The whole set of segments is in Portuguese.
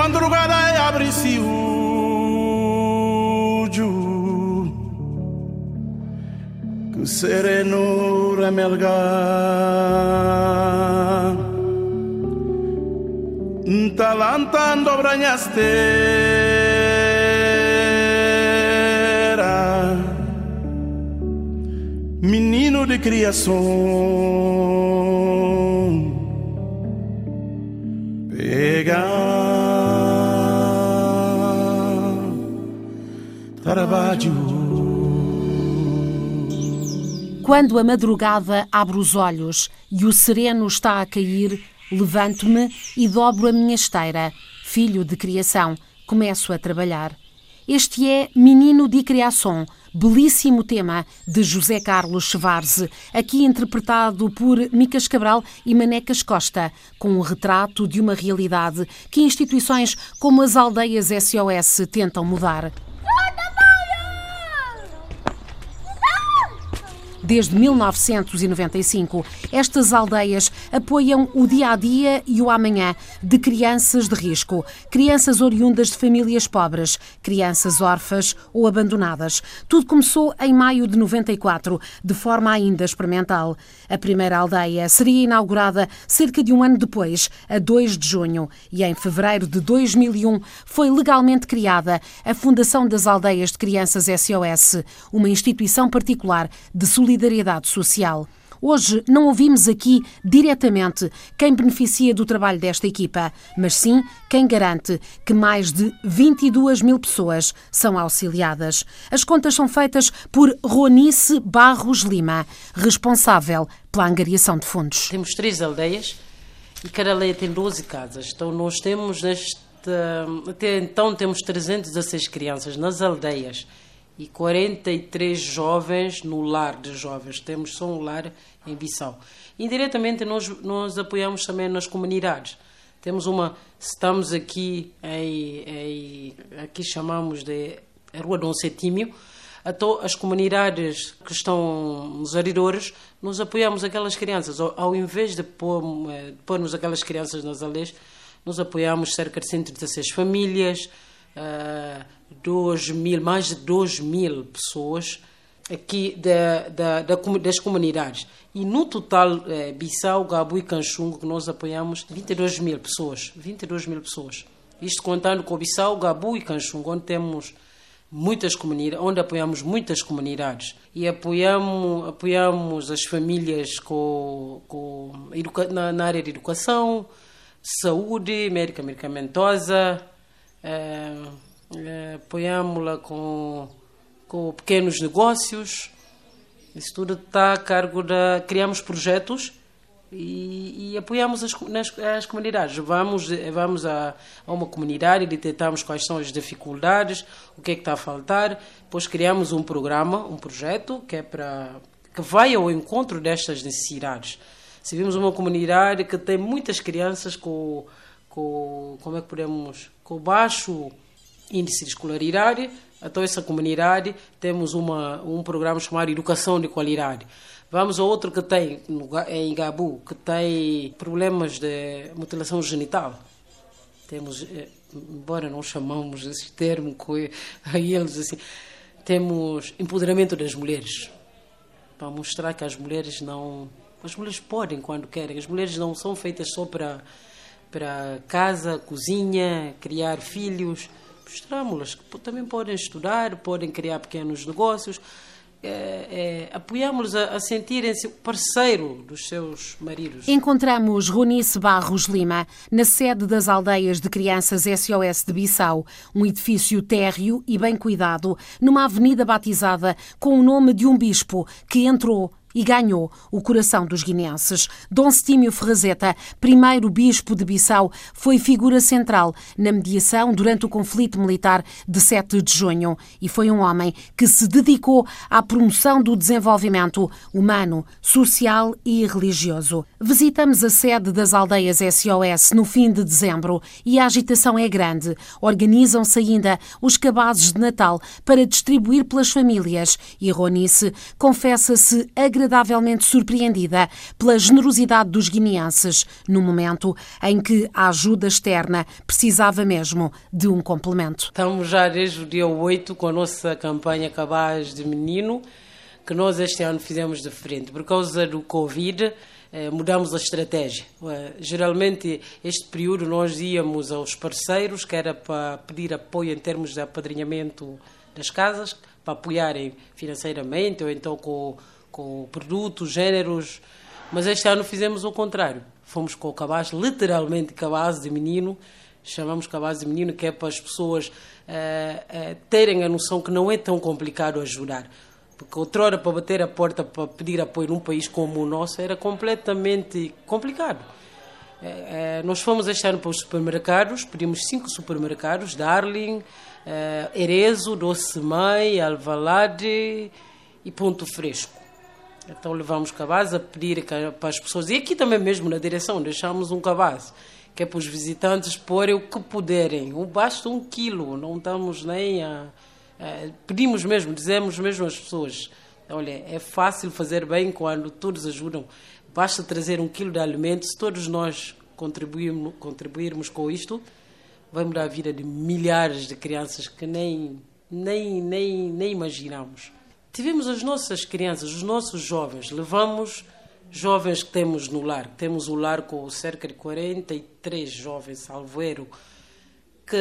madrugada abre-se que sereno remelgar talantando branhasteira menino de criação Quando a madrugada abre os olhos e o sereno está a cair, levanto-me e dobro a minha esteira. Filho de criação, começo a trabalhar. Este é Menino de Criação, belíssimo tema de José Carlos Schwarze, aqui interpretado por Micas Cabral e Manecas Costa, com um retrato de uma realidade que instituições como as aldeias SOS tentam mudar. Desde 1995, estas aldeias apoiam o dia a dia e o amanhã de crianças de risco, crianças oriundas de famílias pobres, crianças órfãs ou abandonadas. Tudo começou em maio de 94, de forma ainda experimental. A primeira aldeia seria inaugurada cerca de um ano depois, a 2 de junho, e em fevereiro de 2001 foi legalmente criada a Fundação das Aldeias de Crianças SOS, uma instituição particular de solidariedade solidariedade social. Hoje não ouvimos aqui diretamente quem beneficia do trabalho desta equipa, mas sim quem garante que mais de 22 mil pessoas são auxiliadas. As contas são feitas por Ronice Barros Lima, responsável pela angariação de fundos. Temos três aldeias e cada aldeia tem 12 casas. Então nós temos neste até então temos 316 crianças nas aldeias e 43 jovens no lar de jovens. Temos só um lar em Bissau. Indiretamente, nós, nós apoiamos também nas comunidades. Temos uma, estamos aqui em, em aqui chamamos de Rua Dom Setímio, então, as comunidades que estão nos arredores, nós apoiamos aquelas crianças. Ao, ao invés de, pôr, de pormos aquelas crianças nas aldeias, nós apoiamos cerca de 116 famílias, uh, 2 mil, mais de 2 mil pessoas aqui da, da, da, das comunidades. E no total, é, Bissau, Gabu e Canchungo, que nós apoiamos 22 mil pessoas. 22 mil pessoas. Isto contando com Bissau, Gabu e Canchungo, onde temos muitas comunidades, onde apoiamos muitas comunidades. E apoiamos, apoiamos as famílias com, com na, na área de educação, saúde, médica medicamentosa, é, é, apoiamos-la com, com pequenos negócios. Isso tudo está a cargo da. Criamos projetos e, e apoiamos as, nas, as comunidades. Vamos, vamos a, a uma comunidade e detectamos quais são as dificuldades, o que é que está a faltar. Depois criamos um programa, um projeto que é para que vai ao encontro destas necessidades. Se vimos uma comunidade que tem muitas crianças com, com como é que podemos, com baixo índice de escolaridade, então essa comunidade temos uma, um programa chamado Educação de Qualidade. Vamos a outro que tem, em Gabu, que tem problemas de mutilação genital. Temos, eh, embora não chamamos esse termo a eles assim, temos empoderamento das mulheres, para mostrar que as mulheres não... As mulheres podem quando querem, as mulheres não são feitas só para, para casa, cozinha, criar filhos mostramos-las que também podem estudar, podem criar pequenos negócios, é, é, apoiamos-los a, a sentirem-se parceiro dos seus maridos. Encontramos Ronice Barros Lima na sede das aldeias de crianças SOS de Bissau, um edifício térreo e bem cuidado, numa avenida batizada com o nome de um bispo que entrou e ganhou o coração dos guineenses. Dom Stímio Ferrazeta, primeiro bispo de Bissau, foi figura central na mediação durante o conflito militar de 7 de junho e foi um homem que se dedicou à promoção do desenvolvimento humano, social e religioso. Visitamos a sede das aldeias SOS no fim de dezembro e a agitação é grande. Organizam-se ainda os cabazes de Natal para distribuir pelas famílias e Ronice confessa-se agradecida agradavelmente surpreendida pela generosidade dos guineenses, no momento em que a ajuda externa precisava mesmo de um complemento. Estamos já desde o dia 8 com a nossa campanha Cabaz de Menino, que nós este ano fizemos diferente. Por causa do Covid, eh, mudamos a estratégia. Eh, geralmente, este período, nós íamos aos parceiros, que era para pedir apoio em termos de apadrinhamento das casas, para apoiarem financeiramente ou então com, com produtos, géneros. Mas este ano fizemos o contrário. Fomos com o cabaz, literalmente cabaz de menino, chamamos cabaz de menino, que é para as pessoas uh, uh, terem a noção que não é tão complicado ajudar. Porque outrora, para bater a porta para pedir apoio num país como o nosso, era completamente complicado. É, nós fomos este ano para os supermercados, pedimos cinco supermercados, Darling, Erezo, Doce Mãe, Alvalade e Ponto Fresco. Então levamos cabaz a pedir para as pessoas, e aqui também mesmo na direção, deixamos um cabaz, que é para os visitantes porem o que puderem. Basta um quilo, não estamos nem a eh, pedimos mesmo, dizemos mesmo às pessoas: olha, é fácil fazer bem quando todos ajudam. Basta trazer um quilo de alimento, se todos nós contribuirmos, contribuirmos com isto, vai mudar a vida de milhares de crianças que nem, nem, nem, nem imaginamos. Tivemos as nossas crianças, os nossos jovens, levamos jovens que temos no lar. Temos o lar com cerca de 43 jovens, salveiro, que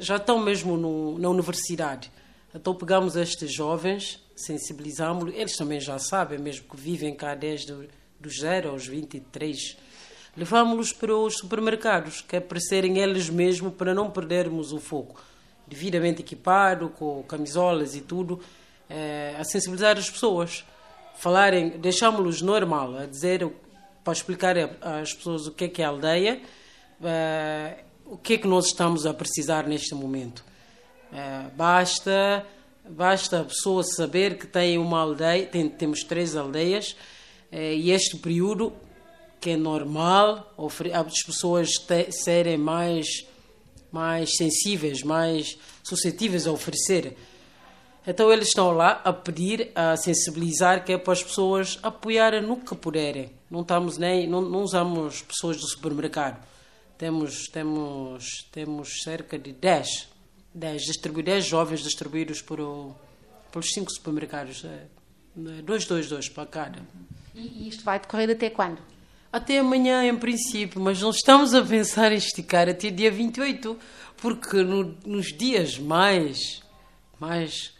já estão mesmo no, na universidade. Então pegamos estes jovens, sensibilizamos eles também já sabem, mesmo que vivem cá desde dos 0 aos 23. Levámos-los para os supermercados, que é para serem eles mesmos, para não perdermos o foco. Devidamente equipado, com camisolas e tudo, é, a sensibilizar as pessoas. Falarem, deixámos-los normal, a dizer, para explicar às pessoas o que é que é a aldeia, é, o que é que nós estamos a precisar neste momento. É, basta, basta a pessoa saber que tem uma aldeia, tem, temos três aldeias, é, e este período, que é normal, as pessoas te, serem mais, mais sensíveis, mais suscetíveis a oferecer. Então eles estão lá a pedir, a sensibilizar, que é para as pessoas apoiarem no que puderem. Não estamos nem, não, não usamos pessoas do supermercado. Temos, temos, temos cerca de 10 10, distribu 10 jovens distribuídos por o, pelos cinco supermercados. 222 é, para cada. E isto vai decorrer até quando? Até amanhã, em princípio, mas não estamos a pensar em esticar até dia 28, porque no, nos dias mais, mais,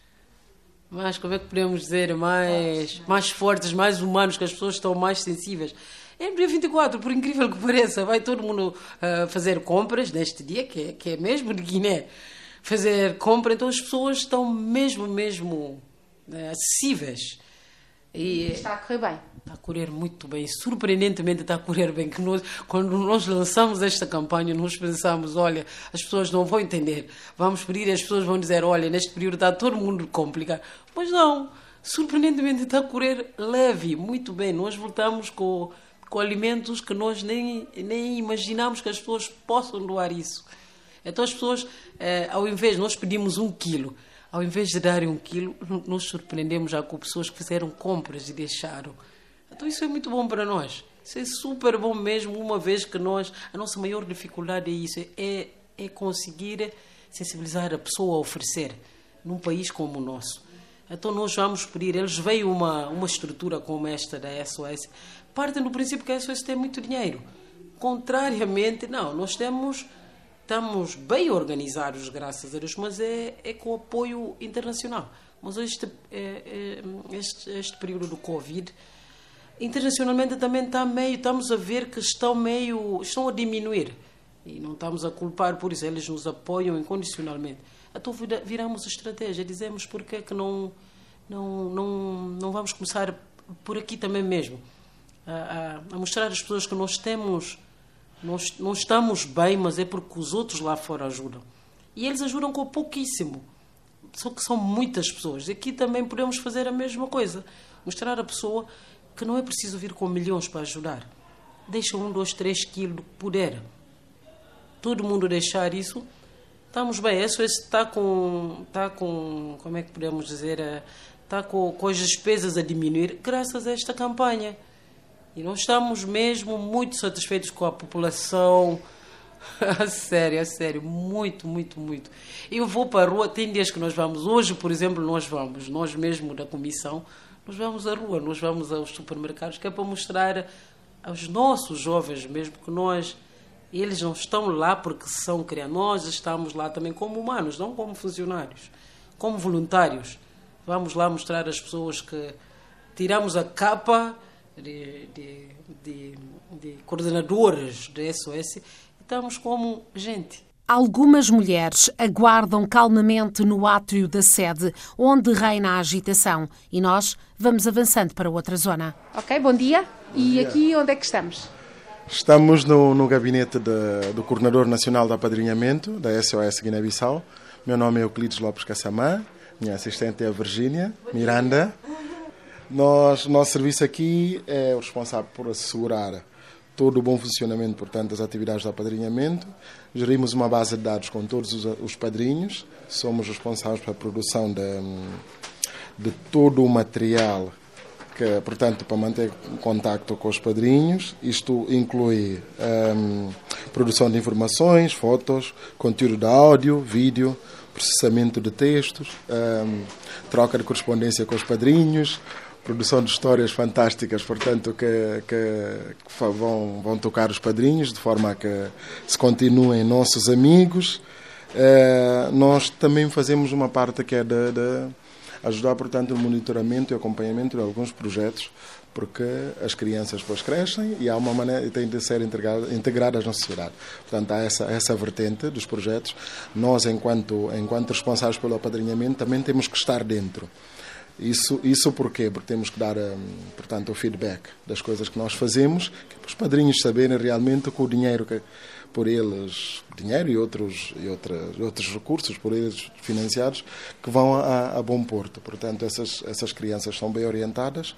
mais, como é que podemos dizer, mais, mais fortes, mais humanos, que as pessoas estão mais sensíveis. É no dia 24, por incrível que pareça, vai todo mundo uh, fazer compras neste dia, que é, que é mesmo de Guiné fazer compra, então as pessoas estão mesmo, mesmo né, acessíveis. E está a correr bem. Está a correr muito bem, surpreendentemente está a correr bem. Que nós, quando nós lançamos esta campanha, nós pensamos: olha, as pessoas não vão entender, vamos pedir e as pessoas vão dizer: olha, neste período está todo mundo complicado. Mas não, surpreendentemente está a correr leve, muito bem. Nós voltamos com, com alimentos que nós nem, nem imaginamos que as pessoas possam doar isso. Então as pessoas, eh, ao invés, de nós pedimos um quilo, ao invés de darem um quilo, nos surpreendemos já com pessoas que fizeram compras e deixaram. Então isso é muito bom para nós. Isso é super bom mesmo, uma vez que nós, a nossa maior dificuldade é isso, é, é conseguir sensibilizar a pessoa a oferecer num país como o nosso. Então nós vamos pedir, eles veem uma, uma estrutura como esta da SOS, partem do princípio que a SOS tem muito dinheiro. Contrariamente, não, nós temos estamos bem organizados, graças a Deus, mas é, é com apoio internacional. Mas este, é, é, este, este período do Covid, internacionalmente também está meio, estamos a ver que estão meio, estão a diminuir. E não estamos a culpar por isso, eles nos apoiam incondicionalmente. Então viramos estratégia, dizemos porque é que não, não, não, não vamos começar por aqui também mesmo. A, a, a mostrar às pessoas que nós temos nós não estamos bem, mas é porque os outros lá fora ajudam. E eles ajudam com pouquíssimo. Só que são muitas pessoas. Aqui também podemos fazer a mesma coisa. Mostrar à pessoa que não é preciso vir com milhões para ajudar. Deixa um, dois, três quilos, puder. Todo mundo deixar isso, estamos bem. Isso está com, está com, como é que podemos dizer, está com, com as despesas a diminuir graças a esta campanha. E nós estamos mesmo muito satisfeitos com a população. A sério, a sério, muito, muito, muito. Eu vou para a rua, tem dias que nós vamos, hoje, por exemplo, nós vamos, nós mesmo da comissão, nós vamos à rua, nós vamos aos supermercados, que é para mostrar aos nossos jovens mesmo que nós, eles não estão lá porque são crianças, nós estamos lá também como humanos, não como funcionários, como voluntários. Vamos lá mostrar às pessoas que tiramos a capa de, de, de, de coordenadores de SOS estamos como gente. Algumas mulheres aguardam calmamente no átrio da sede, onde reina a agitação, e nós vamos avançando para outra zona. Ok, bom dia. Bom e dia. aqui onde é que estamos? Estamos no, no gabinete de, do Coordenador Nacional de Apadrinhamento da SOS Guiné-Bissau. Meu nome é Euclides Lopes Cassamã, minha assistente é a Virgínia Miranda. Nós, nosso serviço aqui é o responsável por assegurar todo o bom funcionamento, portanto, das atividades de apadrinhamento. Gerimos uma base de dados com todos os, os padrinhos. Somos responsáveis pela produção de, de todo o material que, portanto, para manter contacto com os padrinhos. Isto inclui um, produção de informações, fotos, conteúdo de áudio, vídeo, processamento de textos, um, troca de correspondência com os padrinhos, produção de histórias fantásticas, portanto, que, que, que, vão, vão tocar os padrinhos, de forma a que se continuem nossos amigos. Uh, nós também fazemos uma parte que é de, de, ajudar, portanto, no monitoramento e acompanhamento de alguns projetos, porque as crianças depois crescem e há uma maneira têm de ser integradas, integradas na sociedade. Portanto, há essa, essa vertente dos projetos. Nós, enquanto, enquanto responsáveis pelo apadrinhamento, também temos que estar dentro. Isso, isso porquê? Porque temos que dar, hum, portanto, o feedback das coisas que nós fazemos, que os padrinhos saberem realmente que o dinheiro que por eles, dinheiro e outros, e outras, outros recursos por eles financiados, que vão a, a bom porto. Portanto, essas, essas crianças são bem orientadas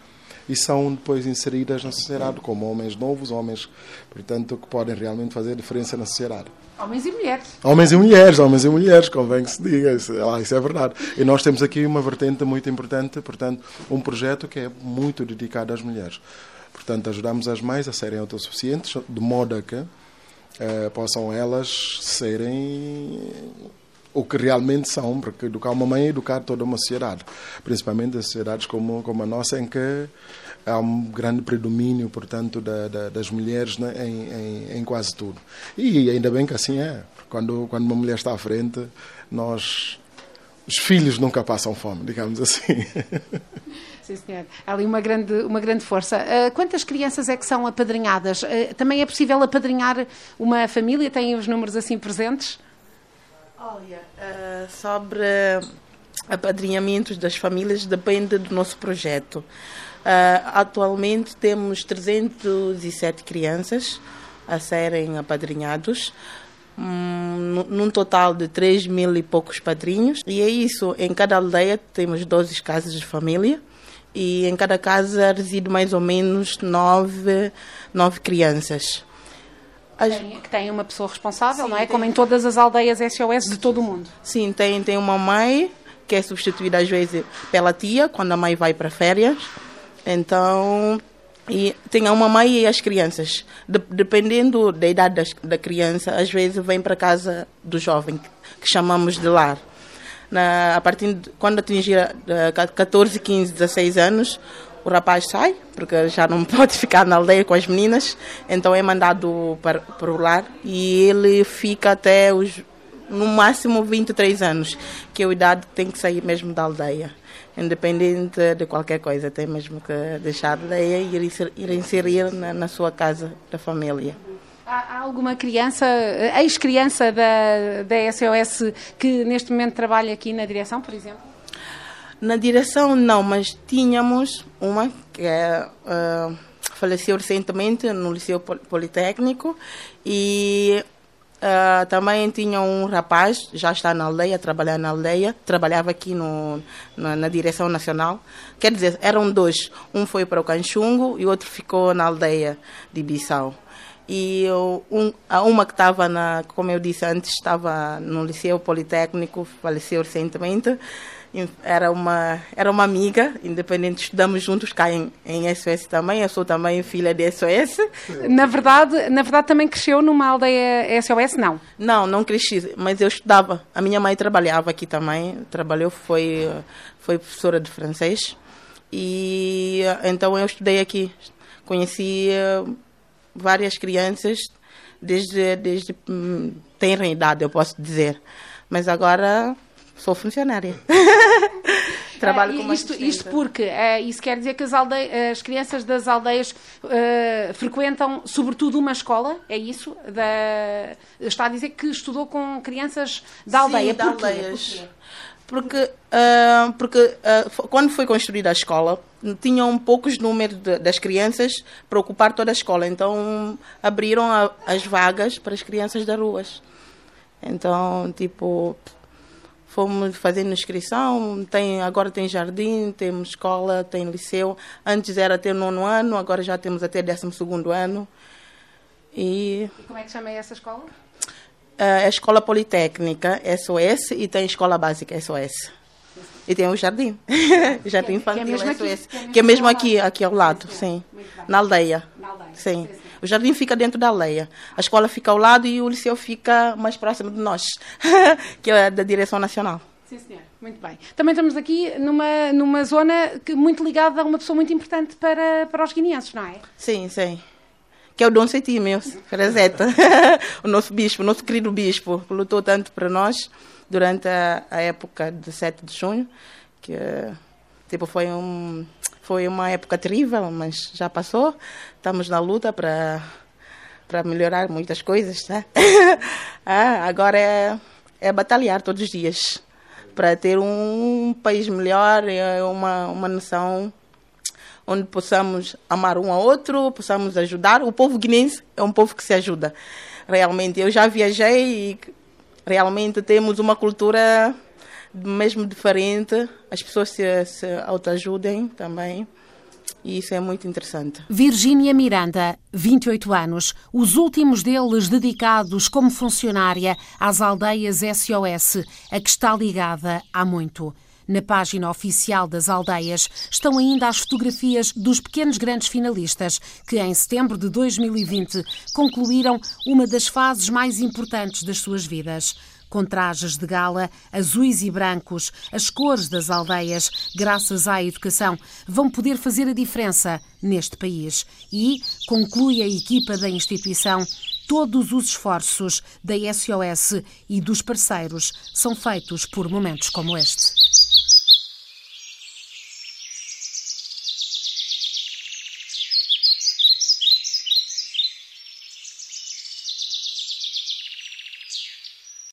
e são depois inseridas na sociedade como homens novos, homens, portanto, que podem realmente fazer diferença na sociedade. Homens e mulheres. Homens e mulheres, homens e mulheres, convém que se diga, isso, ah, isso é verdade. E nós temos aqui uma vertente muito importante, portanto, um projeto que é muito dedicado às mulheres. Portanto, ajudamos as mães a serem autossuficientes, de modo a que uh, possam elas serem o que realmente são, porque educar uma mãe é educar toda uma sociedade, principalmente as sociedades como, como a nossa, em que há um grande predomínio, portanto, da, da, das mulheres né, em, em, em, quase tudo. E ainda bem que assim é. Quando, quando uma mulher está à frente, nós. Os filhos nunca passam fome, digamos assim. Sim, senhor. Há ali uma grande, uma grande força. Uh, quantas crianças é que são apadrinhadas? Uh, também é possível apadrinhar uma família? Têm os números assim presentes? Olha, uh, sobre apadrinhamentos das famílias depende do nosso projeto. Uh, atualmente temos 307 crianças a serem apadrinhados, um, num total de 3 mil e poucos padrinhos. E é isso, em cada aldeia temos 12 casas de família e em cada casa reside mais ou menos 9, 9 crianças. As... Tem, que tem uma pessoa responsável, Sim, não é? Tem... Como em todas as aldeias SOS de todo o mundo. Sim, tem, tem uma mãe que é substituída às vezes pela tia, quando a mãe vai para férias então, e tem a mamãe e as crianças. De, dependendo da idade das, da criança, às vezes vem para casa do jovem, que chamamos de lar. Na, a partir de quando atingir uh, 14, 15, 16 anos, o rapaz sai, porque já não pode ficar na aldeia com as meninas, então é mandado para, para o lar e ele fica até os no máximo 23 anos, que é a idade que tem que sair mesmo da aldeia independente de qualquer coisa, tem mesmo que deixar de e ir, ir inserir na, na sua casa da família. Há alguma criança, ex-criança da, da SOS, que neste momento trabalha aqui na direção, por exemplo? Na direção não, mas tínhamos uma que uh, faleceu recentemente no Liceu Politécnico e Uh, também tinha um rapaz, já está na aldeia, trabalhar na aldeia, trabalhava aqui no, na, na, direção nacional. Quer dizer, eram dois. Um foi para o Canchungo e outro ficou na aldeia de Bissau. E eu, um, a uma que estava, na, como eu disse antes, estava no Liceu Politécnico, faleceu recentemente. Era uma, era uma amiga, independente, estudamos juntos cá em, em SOS também. Eu sou também filha de SOS. Na verdade, na verdade também cresceu numa aldeia SOS, não? Não, não cresci, mas eu estudava. A minha mãe trabalhava aqui também, trabalhou, foi, foi professora de francês. E então eu estudei aqui. Conheci várias crianças desde, desde hum, tenra idade, eu posso dizer. Mas agora sou funcionária. Trabalho com isto, isto porque uh, isso quer dizer que as, as crianças das aldeias uh, frequentam sobretudo uma escola, é isso? Da, está a dizer que estudou com crianças da aldeia. Sim, da aldeias. Porque, uh, porque uh, quando foi construída a escola, tinham poucos números de, das crianças para ocupar toda a escola. Então, abriram a, as vagas para as crianças das ruas. Então, tipo, fomos fazendo inscrição. Tem, agora tem jardim, temos escola, tem liceu. Antes era até nono ano, agora já temos até décimo segundo ano. E... e como é que chama essa escola? é a escola politécnica SOS e tem a escola básica SOS. E tem o jardim, o jardim infantil que é mesmo SOS, aqui, que é mesmo aqui, aqui ao lado, sim, na aldeia. Na aldeia. Sim. O jardim fica dentro da aldeia. A escola fica ao lado e o liceu fica mais próximo de nós, que é da direção nacional. Sim, senhor. Muito bem. Também estamos aqui numa, numa zona que, muito ligada a uma pessoa muito importante para, para os guineenses, não é? Sim, sim que é o Dom Cetimeu, Frazeta, o nosso bispo, o nosso querido bispo, que lutou tanto para nós durante a, a época de 7 de junho, que tipo, foi, um, foi uma época terrível, mas já passou. Estamos na luta para para melhorar muitas coisas, né? ah, agora é, é batalhar todos os dias para ter um país melhor, uma, uma nação onde possamos amar um ao outro, possamos ajudar. O povo guinense é um povo que se ajuda. Realmente, eu já viajei e realmente temos uma cultura mesmo diferente. As pessoas se, se autoajudem também. E isso é muito interessante. Virgínia Miranda, 28 anos, os últimos deles dedicados como funcionária às aldeias SOS, a que está ligada há muito. Na página oficial das aldeias estão ainda as fotografias dos pequenos grandes finalistas que, em setembro de 2020, concluíram uma das fases mais importantes das suas vidas. Com trajes de gala, azuis e brancos, as cores das aldeias, graças à educação, vão poder fazer a diferença neste país. E, conclui a equipa da instituição, todos os esforços da SOS e dos parceiros são feitos por momentos como este.